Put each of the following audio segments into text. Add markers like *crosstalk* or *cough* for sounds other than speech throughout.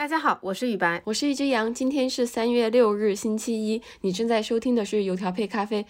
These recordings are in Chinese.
大家好，我是雨白，我是一只羊。今天是三月六日，星期一。你正在收听的是油条配咖啡。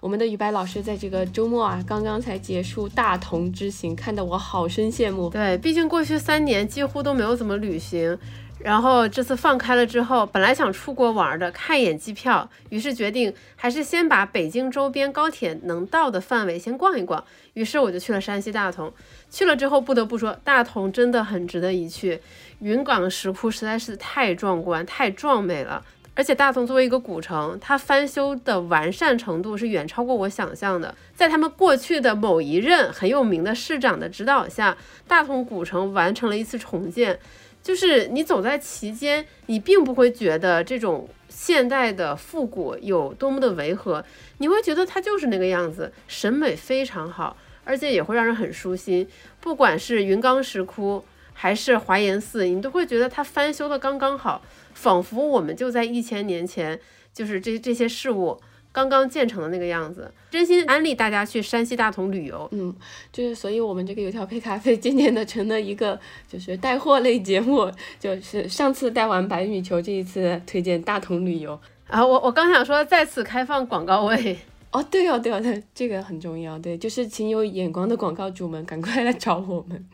我们的雨白老师在这个周末啊，刚刚才结束大同之行，看得我好生羡慕。对，毕竟过去三年几乎都没有怎么旅行。然后这次放开了之后，本来想出国玩的，看一眼机票，于是决定还是先把北京周边高铁能到的范围先逛一逛。于是我就去了山西大同。去了之后，不得不说，大同真的很值得一去。云冈石窟实在是太壮观、太壮美了。而且大同作为一个古城，它翻修的完善程度是远超过我想象的。在他们过去的某一任很有名的市长的指导下，大同古城完成了一次重建。就是你走在其间，你并不会觉得这种现代的复古有多么的违和，你会觉得它就是那个样子，审美非常好，而且也会让人很舒心。不管是云冈石窟还是华严寺，你都会觉得它翻修的刚刚好，仿佛我们就在一千年前，就是这这些事物。刚刚建成的那个样子，真心安利大家去山西大同旅游。嗯，就是所以我们这个油条配咖啡渐渐的成了一个就是带货类节目，*laughs* 就是上次带完白羽球，这一次推荐大同旅游。啊，我我刚想说再次开放广告位。哦，对哦，对哦，对，这个很重要。对，就是请有眼光的广告主们赶快来找我们。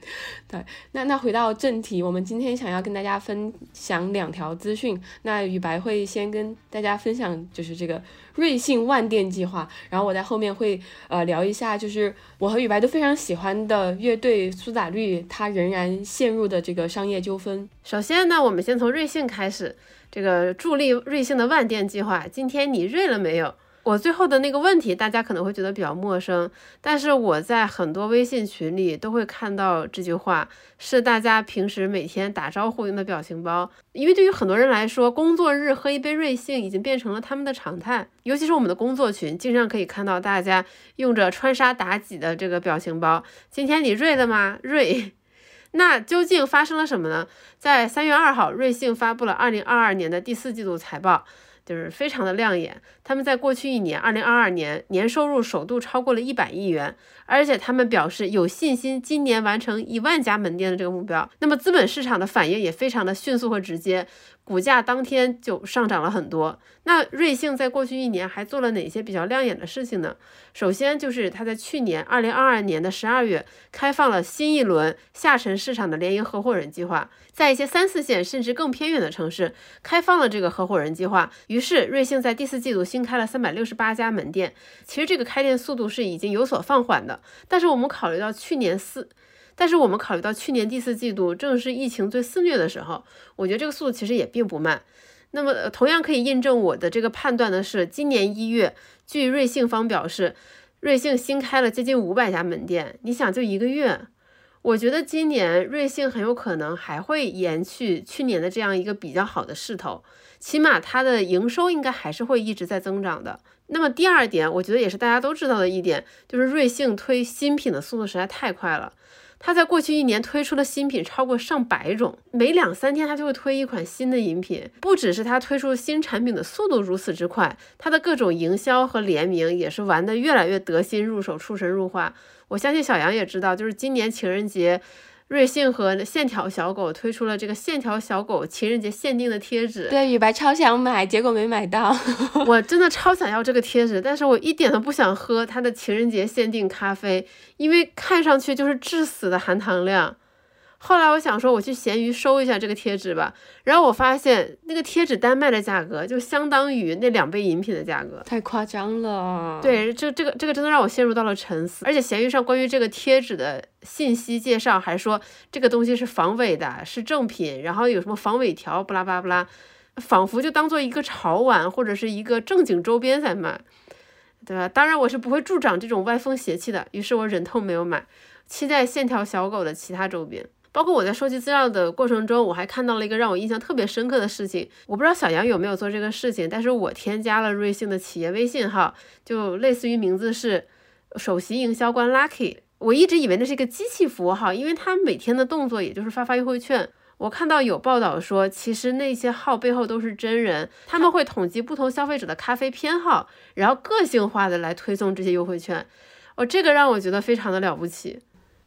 对，那那回到正题，我们今天想要跟大家分享两条资讯。那雨白会先跟大家分享，就是这个瑞幸万店计划，然后我在后面会呃聊一下，就是我和雨白都非常喜欢的乐队苏打绿，它仍然陷入的这个商业纠纷。首先呢，我们先从瑞幸开始，这个助力瑞幸的万店计划，今天你瑞了没有？我最后的那个问题，大家可能会觉得比较陌生，但是我在很多微信群里都会看到这句话，是大家平时每天打招呼用的表情包。因为对于很多人来说，工作日喝一杯瑞幸已经变成了他们的常态，尤其是我们的工作群，经常可以看到大家用着穿沙妲己的这个表情包。今天你瑞了吗？瑞。*laughs* 那究竟发生了什么呢？在三月二号，瑞幸发布了二零二二年的第四季度财报。就是非常的亮眼，他们在过去一年，二零二二年年收入首度超过了一百亿元，而且他们表示有信心今年完成一万家门店的这个目标。那么资本市场的反应也非常的迅速和直接。股价当天就上涨了很多。那瑞幸在过去一年还做了哪些比较亮眼的事情呢？首先就是它在去年二零二二年的十二月开放了新一轮下沉市场的联营合伙人计划，在一些三四线甚至更偏远的城市开放了这个合伙人计划。于是瑞幸在第四季度新开了三百六十八家门店。其实这个开店速度是已经有所放缓的，但是我们考虑到去年四。但是我们考虑到去年第四季度正是疫情最肆虐的时候，我觉得这个速度其实也并不慢。那么同样可以印证我的这个判断的是，今年一月，据瑞幸方表示，瑞幸新开了接近五百家门店。你想，就一个月，我觉得今年瑞幸很有可能还会延续去年的这样一个比较好的势头，起码它的营收应该还是会一直在增长的。那么第二点，我觉得也是大家都知道的一点，就是瑞幸推新品的速度实在太快了。它在过去一年推出的新品超过上百种，每两三天它就会推一款新的饮品。不只是它推出新产品的速度如此之快，它的各种营销和联名也是玩得越来越得心入手、出神入化。我相信小杨也知道，就是今年情人节。瑞幸和线条小狗推出了这个线条小狗情人节限定的贴纸，对，雨白超想买，结果没买到。*laughs* 我真的超想要这个贴纸，但是我一点都不想喝它的情人节限定咖啡，因为看上去就是致死的含糖量。后来我想说，我去闲鱼收一下这个贴纸吧。然后我发现那个贴纸单卖的价格就相当于那两杯饮品的价格，太夸张了。对，这这个这个真的让我陷入到了沉思。而且闲鱼上关于这个贴纸的信息介绍还说，这个东西是防伪的，是正品，然后有什么防伪条，不拉巴拉不拉，仿佛就当做一个潮玩或者是一个正经周边在卖，对吧？当然我是不会助长这种歪风邪气的，于是我忍痛没有买，期待线条小狗的其他周边。包括我在收集资料的过程中，我还看到了一个让我印象特别深刻的事情。我不知道小杨有没有做这个事情，但是我添加了瑞幸的企业微信号，就类似于名字是首席营销官 Lucky。我一直以为那是一个机器服务号，因为他每天的动作也就是发发优惠券。我看到有报道说，其实那些号背后都是真人，他们会统计不同消费者的咖啡偏好，然后个性化的来推送这些优惠券。哦，这个让我觉得非常的了不起。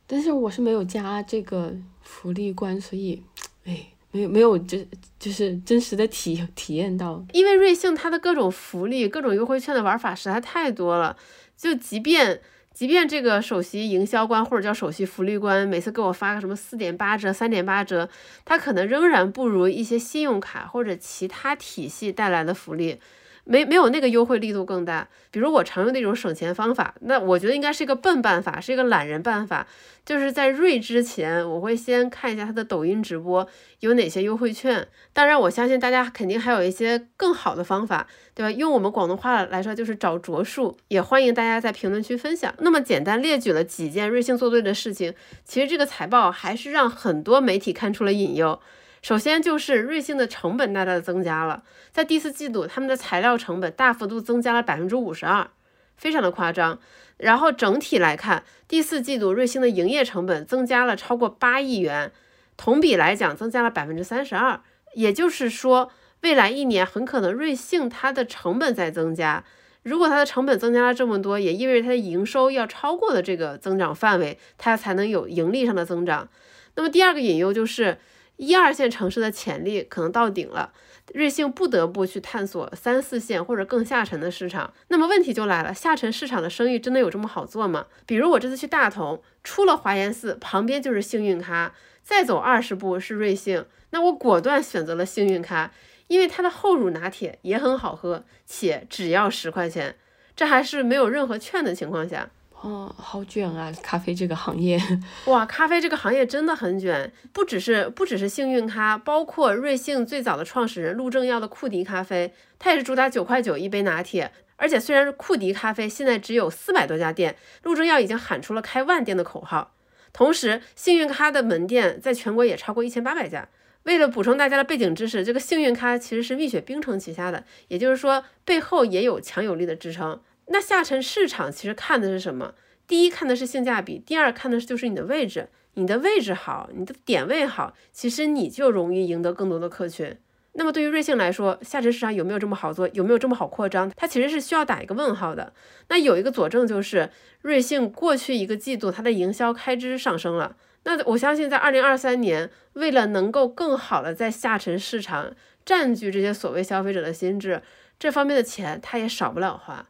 但是我是没有加这个。福利官，所以，哎，没有没有，就就是真实的体体验到，因为瑞幸它的各种福利、各种优惠券的玩法实在太多了，就即便。即便这个首席营销官或者叫首席福利官每次给我发个什么四点八折、三点八折，他可能仍然不如一些信用卡或者其他体系带来的福利。没没有那个优惠力度更大，比如我常用的一种省钱方法，那我觉得应该是一个笨办法，是一个懒人办法，就是在瑞之前，我会先看一下他的抖音直播有哪些优惠券。当然，我相信大家肯定还有一些更好的方法，对吧？用我们广东话来说，就是找着数。也欢迎大家在评论区分享。那么简单列举了几件瑞幸做对的事情，其实这个财报还是让很多媒体看出了隐忧。首先就是瑞幸的成本大大的增加了，在第四季度，他们的材料成本大幅度增加了百分之五十二，非常的夸张。然后整体来看，第四季度瑞幸的营业成本增加了超过八亿元，同比来讲增加了百分之三十二。也就是说，未来一年很可能瑞幸它的成本在增加。如果它的成本增加了这么多，也意味着它的营收要超过了这个增长范围，它才能有盈利上的增长。那么第二个隐忧就是。一二线城市的潜力可能到顶了，瑞幸不得不去探索三四线或者更下沉的市场。那么问题就来了，下沉市场的生意真的有这么好做吗？比如我这次去大同，出了华严寺，旁边就是幸运咖，再走二十步是瑞幸，那我果断选择了幸运咖，因为它的厚乳拿铁也很好喝，且只要十块钱，这还是没有任何券的情况下。哦，好卷啊！咖啡这个行业，*laughs* 哇，咖啡这个行业真的很卷，不只是不只是幸运咖，包括瑞幸最早的创始人陆正耀的库迪咖啡，它也是主打九块九一杯拿铁。而且虽然库迪咖啡现在只有四百多家店，陆正耀已经喊出了开万店的口号。同时，幸运咖的门店在全国也超过一千八百家。为了补充大家的背景知识，这个幸运咖其实是蜜雪冰城旗下的，也就是说背后也有强有力的支撑。那下沉市场其实看的是什么？第一看的是性价比，第二看的是就是你的位置，你的位置好，你的点位好，其实你就容易赢得更多的客群。那么对于瑞幸来说，下沉市场有没有这么好做，有没有这么好扩张？它其实是需要打一个问号的。那有一个佐证就是瑞幸过去一个季度它的营销开支上升了。那我相信在二零二三年，为了能够更好的在下沉市场占据这些所谓消费者的心智，这方面的钱它也少不了花。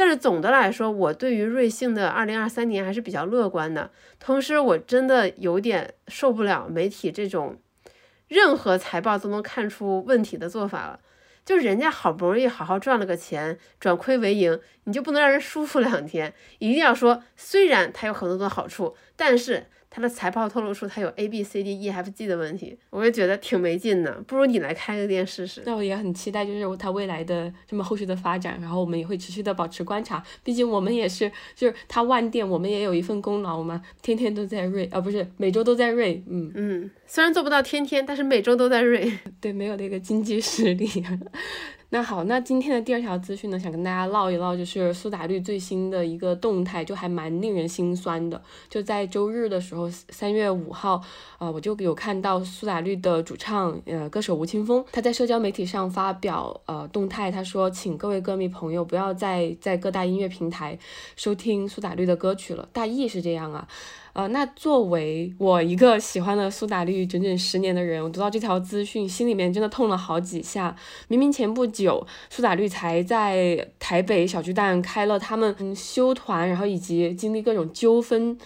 但是总的来说，我对于瑞幸的二零二三年还是比较乐观的。同时，我真的有点受不了媒体这种任何财报都能看出问题的做法了。就人家好不容易好好赚了个钱，转亏为盈，你就不能让人舒服两天？一定要说，虽然它有很多的好处，但是。他的财报透露出他有 A B C D E F G 的问题，我也觉得挺没劲的。不如你来开个店试试。那我也很期待，就是他未来的这么后续的发展，然后我们也会持续的保持观察。毕竟我们也是，就是他万店，我们也有一份功劳嘛，天天都在瑞，啊不是每周都在瑞，嗯嗯，虽然做不到天天，但是每周都在瑞。*laughs* 对，没有那个经济实力。那好，那今天的第二条资讯呢，想跟大家唠一唠，就是苏打绿最新的一个动态，就还蛮令人心酸的。就在周日的时候，三月五号，啊，我就有看到苏打绿的主唱，呃，歌手吴青峰，他在社交媒体上发表呃动态，他说，请各位歌迷朋友不要再在各大音乐平台收听苏打绿的歌曲了。大意是这样啊。呃，那作为我一个喜欢了苏打绿整整十年的人，我读到这条资讯，心里面真的痛了好几下。明明前不久苏打绿才在台北小巨蛋开了他们休团，然后以及经历各种纠纷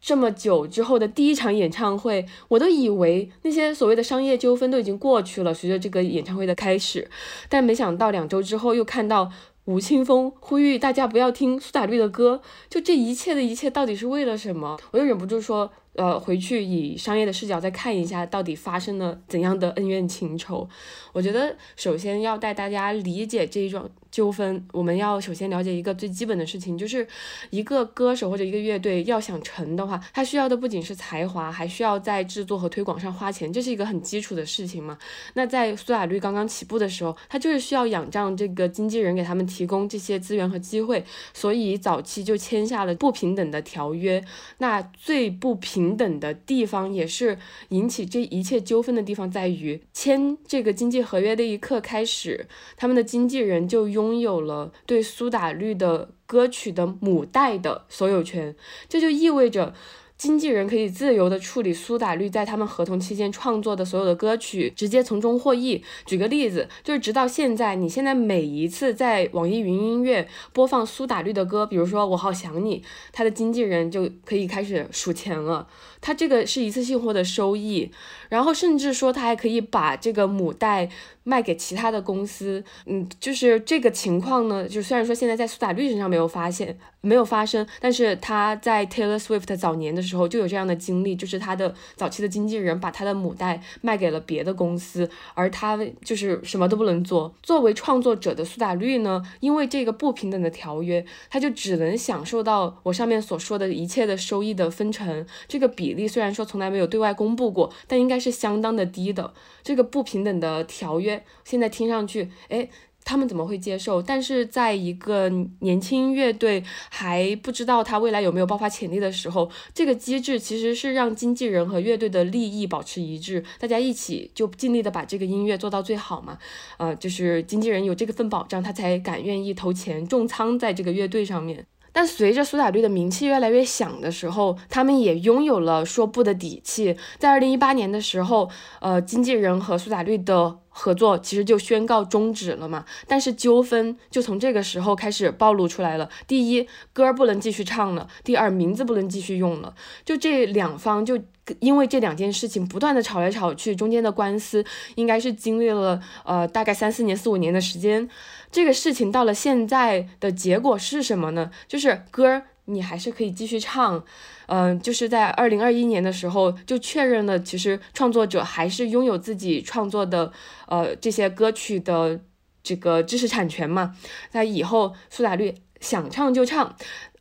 这么久之后的第一场演唱会，我都以为那些所谓的商业纠纷都已经过去了，随着这个演唱会的开始，但没想到两周之后又看到。吴青峰呼吁大家不要听苏打绿的歌，就这一切的一切到底是为了什么？我又忍不住说。呃，回去以商业的视角再看一下，到底发生了怎样的恩怨情仇？我觉得首先要带大家理解这一种纠纷，我们要首先了解一个最基本的事情，就是一个歌手或者一个乐队要想成的话，他需要的不仅是才华，还需要在制作和推广上花钱，这是一个很基础的事情嘛。那在苏打绿刚刚起步的时候，他就是需要仰仗这个经纪人给他们提供这些资源和机会，所以早期就签下了不平等的条约。那最不平。等的地方，也是引起这一切纠纷的地方，在于签这个经济合约的一刻开始，他们的经纪人就拥拥有了对苏打绿的歌曲的母带的所有权，这就意味着。经纪人可以自由的处理苏打绿在他们合同期间创作的所有的歌曲，直接从中获益。举个例子，就是直到现在，你现在每一次在网易云音乐播放苏打绿的歌，比如说《我好想你》，他的经纪人就可以开始数钱了。他这个是一次性获得收益，然后甚至说他还可以把这个母带卖给其他的公司。嗯，就是这个情况呢，就虽然说现在在苏打绿身上没有发现。没有发生，但是他在 Taylor Swift 早年的时候就有这样的经历，就是他的早期的经纪人把他的母带卖给了别的公司，而他就是什么都不能做。作为创作者的苏打绿呢，因为这个不平等的条约，他就只能享受到我上面所说的一切的收益的分成。这个比例虽然说从来没有对外公布过，但应该是相当的低的。这个不平等的条约现在听上去，哎。他们怎么会接受？但是在一个年轻乐队还不知道他未来有没有爆发潜力的时候，这个机制其实是让经纪人和乐队的利益保持一致，大家一起就尽力的把这个音乐做到最好嘛。呃，就是经纪人有这个份保障，他才敢愿意投钱重仓在这个乐队上面。但随着苏打绿的名气越来越响的时候，他们也拥有了说不的底气。在二零一八年的时候，呃，经纪人和苏打绿的合作其实就宣告终止了嘛。但是纠纷就从这个时候开始暴露出来了。第一，歌不能继续唱了；第二，名字不能继续用了。就这两方就因为这两件事情不断的吵来吵去，中间的官司应该是经历了呃大概三四年、四五年的时间。这个事情到了现在的结果是什么呢？就是歌儿你还是可以继续唱，嗯，就是在二零二一年的时候就确认了，其实创作者还是拥有自己创作的呃这些歌曲的这个知识产权嘛。那以后苏打绿想唱就唱。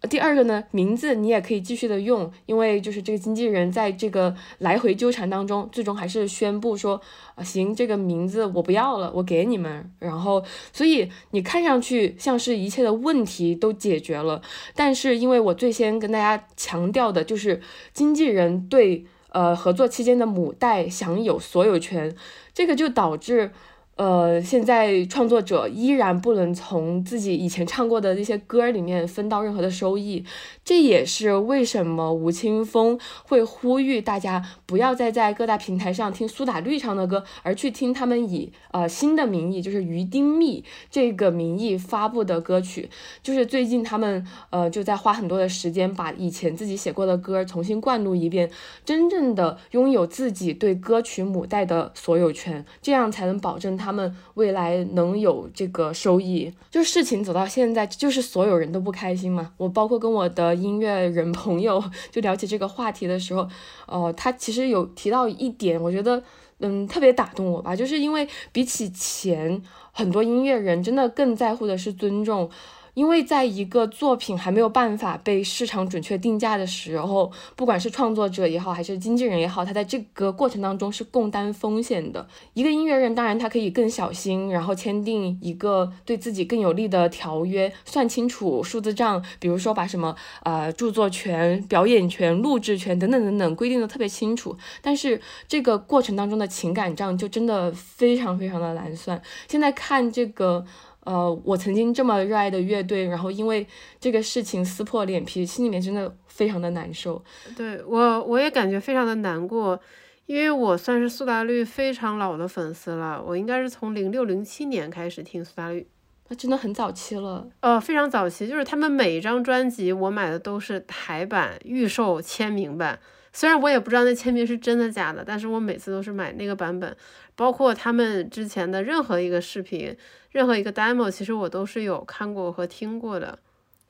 第二个呢，名字你也可以继续的用，因为就是这个经纪人在这个来回纠缠当中，最终还是宣布说，啊行，这个名字我不要了，我给你们。然后，所以你看上去像是一切的问题都解决了，但是因为我最先跟大家强调的就是经纪人对呃合作期间的母带享有所有权，这个就导致。呃，现在创作者依然不能从自己以前唱过的那些歌里面分到任何的收益，这也是为什么吴青峰会呼吁大家不要再在各大平台上听苏打绿唱的歌，而去听他们以呃新的名义，就是于丁密这个名义发布的歌曲。就是最近他们呃就在花很多的时间把以前自己写过的歌重新灌录一遍，真正的拥有自己对歌曲母带的所有权，这样才能保证他。他们未来能有这个收益，就事情走到现在，就是所有人都不开心嘛。我包括跟我的音乐人朋友 *laughs* 就聊起这个话题的时候，呃，他其实有提到一点，我觉得嗯特别打动我吧，就是因为比起钱，很多音乐人真的更在乎的是尊重。因为在一个作品还没有办法被市场准确定价的时候，不管是创作者也好，还是经纪人也好，他在这个过程当中是共担风险的。一个音乐人当然他可以更小心，然后签订一个对自己更有利的条约，算清楚数字账，比如说把什么呃著作权、表演权、录制权等等等等规定的特别清楚。但是这个过程当中的情感账就真的非常非常的难算。现在看这个。呃，我曾经这么热爱的乐队，然后因为这个事情撕破脸皮，心里面真的非常的难受。对我，我也感觉非常的难过，因为我算是苏打绿非常老的粉丝了，我应该是从零六零七年开始听苏打绿，那真的很早期了。呃，非常早期，就是他们每一张专辑我买的都是台版预售签名版。虽然我也不知道那签名是真的假的，但是我每次都是买那个版本，包括他们之前的任何一个视频，任何一个 demo，其实我都是有看过和听过的，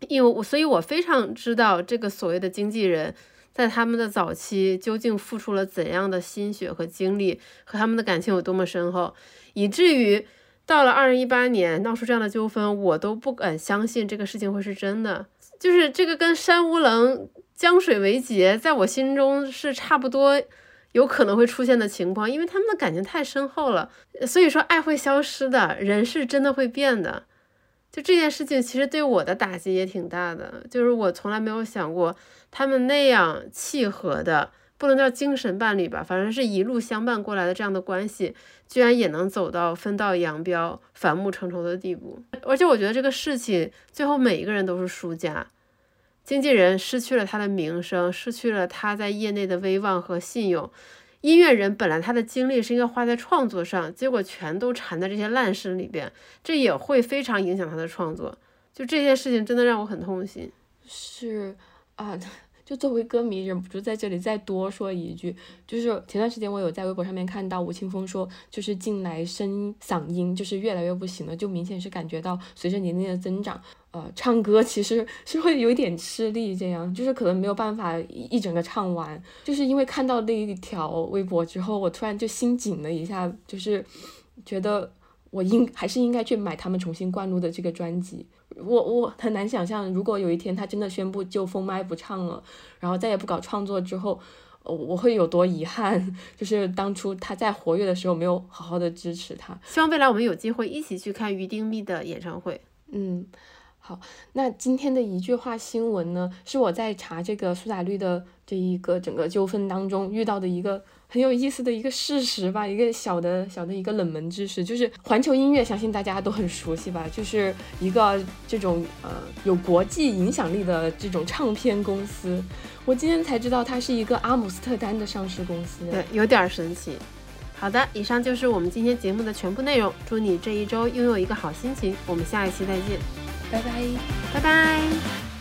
因为我所以，我非常知道这个所谓的经纪人，在他们的早期究竟付出了怎样的心血和精力，和他们的感情有多么深厚，以至于到了二零一八年闹出这样的纠纷，我都不敢相信这个事情会是真的，就是这个跟山无棱。江水为竭，在我心中是差不多有可能会出现的情况，因为他们的感情太深厚了。所以说，爱会消失的，人是真的会变的。就这件事情，其实对我的打击也挺大的。就是我从来没有想过，他们那样契合的，不能叫精神伴侣吧，反正是一路相伴过来的这样的关系，居然也能走到分道扬镳、反目成仇的地步。而且我觉得这个事情最后每一个人都是输家。经纪人失去了他的名声，失去了他在业内的威望和信用。音乐人本来他的精力是应该花在创作上，结果全都缠在这些烂事里边，这也会非常影响他的创作。就这件事情真的让我很痛心。是啊。就作为歌迷，忍不住在这里再多说一句，就是前段时间我有在微博上面看到吴青峰说，就是近来声嗓音就是越来越不行了，就明显是感觉到随着年龄的增长，呃，唱歌其实是会有一点吃力，这样就是可能没有办法一整个唱完。就是因为看到那一条微博之后，我突然就心紧了一下，就是觉得我应还是应该去买他们重新灌录的这个专辑。我我很难想象，如果有一天他真的宣布就封麦不唱了，然后再也不搞创作之后，我会有多遗憾？*laughs* 就是当初他在活跃的时候没有好好的支持他。希望未来我们有机会一起去看于丁密的演唱会。嗯，好，那今天的一句话新闻呢，是我在查这个苏打绿的这一个整个纠纷当中遇到的一个。很有意思的一个事实吧，一个小的小的一个冷门知识，就是环球音乐，相信大家都很熟悉吧，就是一个这种呃有国际影响力的这种唱片公司。我今天才知道它是一个阿姆斯特丹的上市公司，对，有点神奇。好的，以上就是我们今天节目的全部内容。祝你这一周拥有一个好心情，我们下一期再见，拜拜，拜拜。